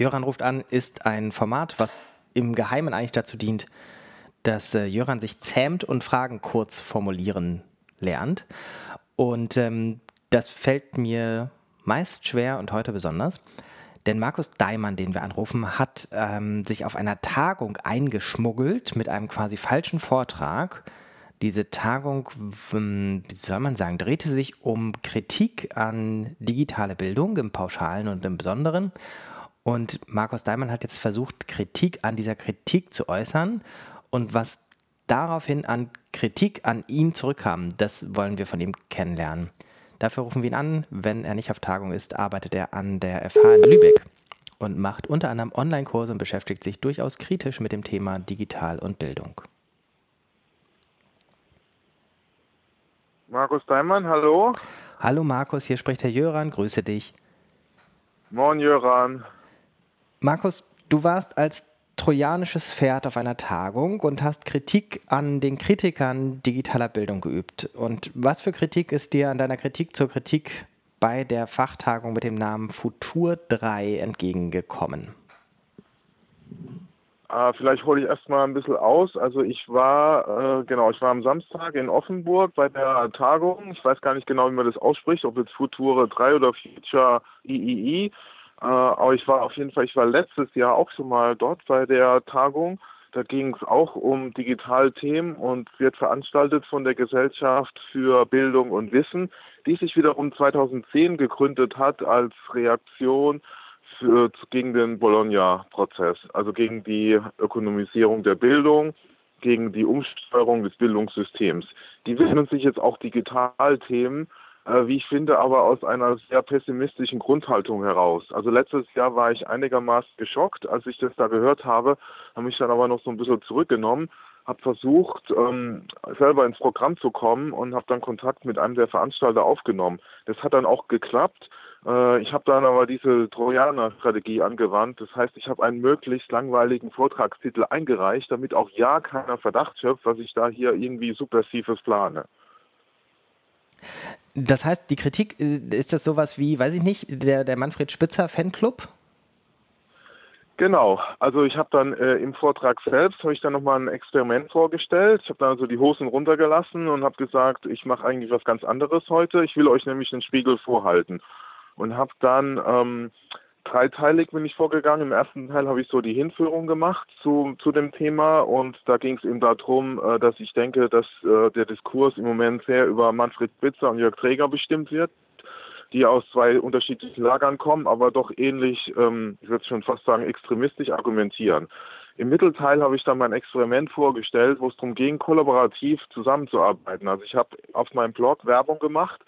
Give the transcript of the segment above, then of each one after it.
Jöran ruft an ist ein Format, was im Geheimen eigentlich dazu dient, dass äh, Jöran sich zähmt und Fragen kurz formulieren lernt. Und ähm, das fällt mir meist schwer und heute besonders. Denn Markus Daimann, den wir anrufen, hat ähm, sich auf einer Tagung eingeschmuggelt mit einem quasi falschen Vortrag. Diese Tagung, wie soll man sagen, drehte sich um Kritik an digitale Bildung im Pauschalen und im Besonderen. Und Markus Daimann hat jetzt versucht, Kritik an dieser Kritik zu äußern. Und was daraufhin an Kritik an ihn zurückkam, das wollen wir von ihm kennenlernen. Dafür rufen wir ihn an. Wenn er nicht auf Tagung ist, arbeitet er an der FH in Lübeck und macht unter anderem Online-Kurse und beschäftigt sich durchaus kritisch mit dem Thema Digital und Bildung. Markus Daimann, hallo. Hallo Markus, hier spricht Herr Jöran, grüße dich. Moin Jöran. Markus, du warst als trojanisches Pferd auf einer Tagung und hast Kritik an den Kritikern digitaler Bildung geübt. Und was für Kritik ist dir an deiner Kritik zur Kritik bei der Fachtagung mit dem Namen Futur 3 entgegengekommen? Äh, vielleicht hole ich erstmal ein bisschen aus. Also ich war, äh, genau, ich war am Samstag in Offenburg bei der Tagung. Ich weiß gar nicht genau, wie man das ausspricht, ob jetzt Future 3 oder Future III. Äh, aber ich war auf jeden Fall, ich war letztes Jahr auch schon mal dort bei der Tagung. Da ging es auch um Digitalthemen und wird veranstaltet von der Gesellschaft für Bildung und Wissen, die sich wiederum 2010 gegründet hat als Reaktion für, gegen den Bologna-Prozess, also gegen die Ökonomisierung der Bildung, gegen die Umsteuerung des Bildungssystems. Die widmen sich jetzt auch Digitalthemen wie ich finde, aber aus einer sehr pessimistischen Grundhaltung heraus. Also letztes Jahr war ich einigermaßen geschockt, als ich das da gehört habe, habe mich dann aber noch so ein bisschen zurückgenommen, habe versucht, ähm, selber ins Programm zu kommen und habe dann Kontakt mit einem der Veranstalter aufgenommen. Das hat dann auch geklappt. Äh, ich habe dann aber diese Trojaner-Strategie angewandt. Das heißt, ich habe einen möglichst langweiligen Vortragstitel eingereicht, damit auch ja keiner Verdacht schöpft, was ich da hier irgendwie Subversives plane. Das heißt, die Kritik, äh, ist das sowas wie, weiß ich nicht, der, der Manfred Spitzer Fanclub? Genau, also ich habe dann äh, im Vortrag selbst, habe ich dann nochmal ein Experiment vorgestellt. Ich habe dann also die Hosen runtergelassen und habe gesagt, ich mache eigentlich was ganz anderes heute. Ich will euch nämlich den Spiegel vorhalten. Und habe dann ähm, dreiteilig bin ich vorgegangen. Im ersten Teil habe ich so die Hinführung gemacht zu, zu dem Thema und da ging es eben darum, äh, dass ich denke, dass äh, der Diskurs im Moment sehr über Manfred Spitzer und Jörg Träger bestimmt wird, die aus zwei unterschiedlichen Lagern kommen, aber doch ähnlich, ähm, ich würde schon fast sagen, extremistisch argumentieren. Im Mittelteil habe ich dann mein Experiment vorgestellt, wo es darum ging, kollaborativ zusammenzuarbeiten. Also ich habe auf meinem Blog Werbung gemacht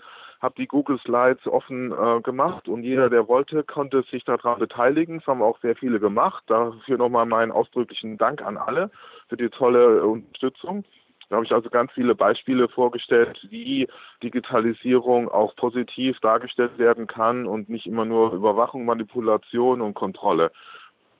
habe die Google Slides offen äh, gemacht und jeder, der wollte, konnte sich daran beteiligen. Das haben auch sehr viele gemacht. Dafür nochmal meinen ausdrücklichen Dank an alle für die tolle Unterstützung. Da habe ich also ganz viele Beispiele vorgestellt, wie Digitalisierung auch positiv dargestellt werden kann und nicht immer nur Überwachung, Manipulation und Kontrolle.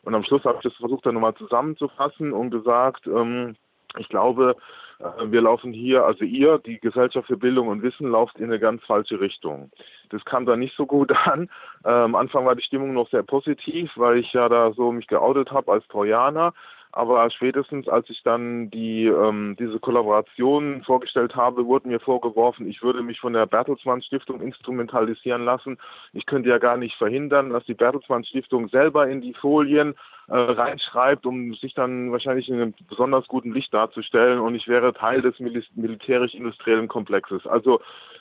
Und am Schluss habe ich das versucht dann nochmal zusammenzufassen und gesagt, ähm, ich glaube, äh, wir laufen hier, also ihr, die Gesellschaft für Bildung und Wissen, lauft in eine ganz falsche Richtung. Das kam da nicht so gut an. Äh, am Anfang war die Stimmung noch sehr positiv, weil ich ja da so mich geoutet habe als Trojaner. Aber spätestens, als ich dann die ähm, diese Kollaboration vorgestellt habe, wurde mir vorgeworfen, ich würde mich von der Bertelsmann Stiftung instrumentalisieren lassen. Ich könnte ja gar nicht verhindern, dass die Bertelsmann Stiftung selber in die Folien äh, reinschreibt, um sich dann wahrscheinlich in einem besonders guten Licht darzustellen. Und ich wäre Teil des Mil militärisch-industriellen Komplexes. Also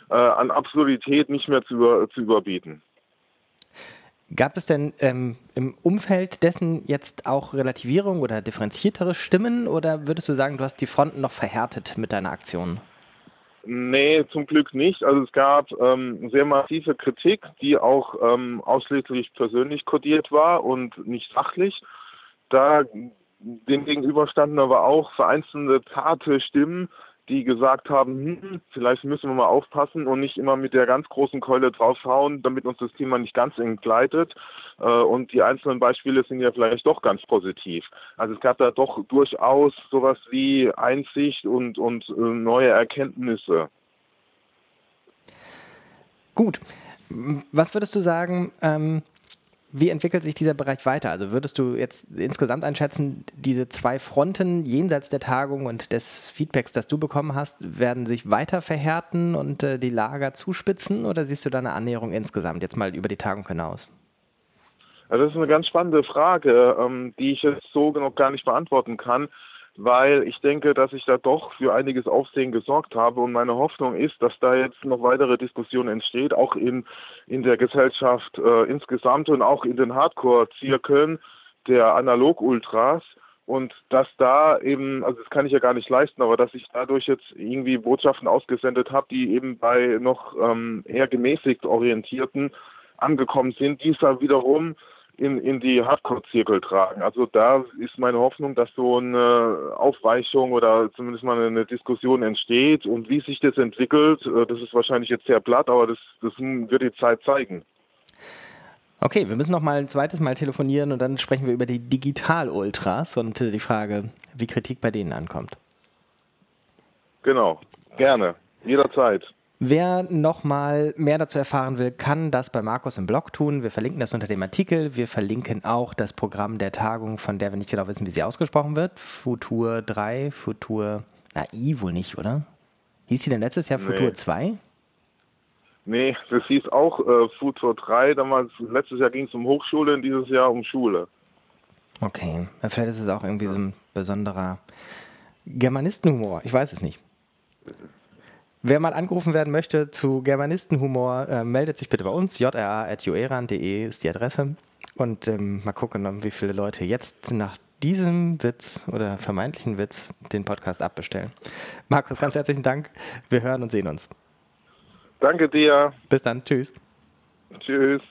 äh, an Absurdität nicht mehr zu, über, zu überbieten. Gab es denn ähm, im Umfeld dessen jetzt auch Relativierung oder differenziertere Stimmen oder würdest du sagen, du hast die Fronten noch verhärtet mit deiner Aktion? Nee, zum Glück nicht. Also es gab ähm, sehr massive Kritik, die auch ähm, ausschließlich persönlich kodiert war und nicht sachlich. Da dem gegenüber standen aber auch vereinzelte zarte Stimmen, die gesagt haben, hm, vielleicht müssen wir mal aufpassen und nicht immer mit der ganz großen Keule draufhauen, damit uns das Thema nicht ganz entgleitet. Äh, und die einzelnen Beispiele sind ja vielleicht doch ganz positiv. Also es gab da doch durchaus sowas wie Einsicht und, und äh, neue Erkenntnisse. Gut. Was würdest du sagen, ähm, Wie entwickelt sich dieser Bereich weiter? Also würdest du jetzt insgesamt einschätzen, diese zwei Fronten jenseits der Tagung und des Feedbacks, das du bekommen hast, werden sich weiter verhärten und äh, die Lager zuspitzen oder siehst du da eine Annäherung insgesamt, jetzt mal über die Tagung hinaus? Also das ist eine ganz spannende Frage, ähm, die ich jetzt so noch gar nicht beantworten kann weil ich denke, dass ich da doch für einiges Aufsehen gesorgt habe. Und meine Hoffnung ist, dass da jetzt noch weitere Diskussionen entsteht, auch in, in der Gesellschaft äh, insgesamt und auch in den Hardcore-Zirkeln der Analog-Ultras. Und dass da eben, also das kann ich ja gar nicht leisten, aber dass ich dadurch jetzt irgendwie Botschaften ausgesendet habe, die eben bei noch ähm, eher gemäßigt orientierten angekommen sind, die es dann wiederum in, in die Hardcore-Zirkel tragen. Also da ist meine Hoffnung, dass so eine Aufweichung oder zumindest mal eine Diskussion entsteht und wie sich das entwickelt, äh, das ist wahrscheinlich jetzt sehr platt, aber das, das wird die Zeit zeigen. Okay, wir müssen noch mal ein zweites Mal telefonieren und dann sprechen wir über die Digital-Ultras und äh, die Frage, wie Kritik bei denen ankommt. Genau, gerne, jederzeit. Wer nochmal mehr dazu erfahren will, kann das bei Markus im Blog tun. Wir verlinken das unter dem Artikel. Wir verlinken auch das Programm der Tagung, von der wir nicht genau wissen, wie sie ausgesprochen wird. Futur 3, Futur, na, I wohl nicht, oder? Hieß sie denn letztes Jahr Futur nee. 2? Nee, das hieß auch äh, Futur 3. Damals, letztes Jahr ging es um Hochschule und dieses Jahr um Schule. Okay, vielleicht ist es auch irgendwie so ein besonderer Germanistenhumor. Ich weiß es nicht. Wer mal angerufen werden möchte zu Germanistenhumor, äh, meldet sich bitte bei uns. jra.joeran.de ist die Adresse. Und ähm, mal gucken, wie viele Leute jetzt nach diesem Witz oder vermeintlichen Witz den Podcast abbestellen. Markus, ganz herzlichen Dank. Wir hören und sehen uns. Danke dir. Bis dann. Tschüss. Tschüss.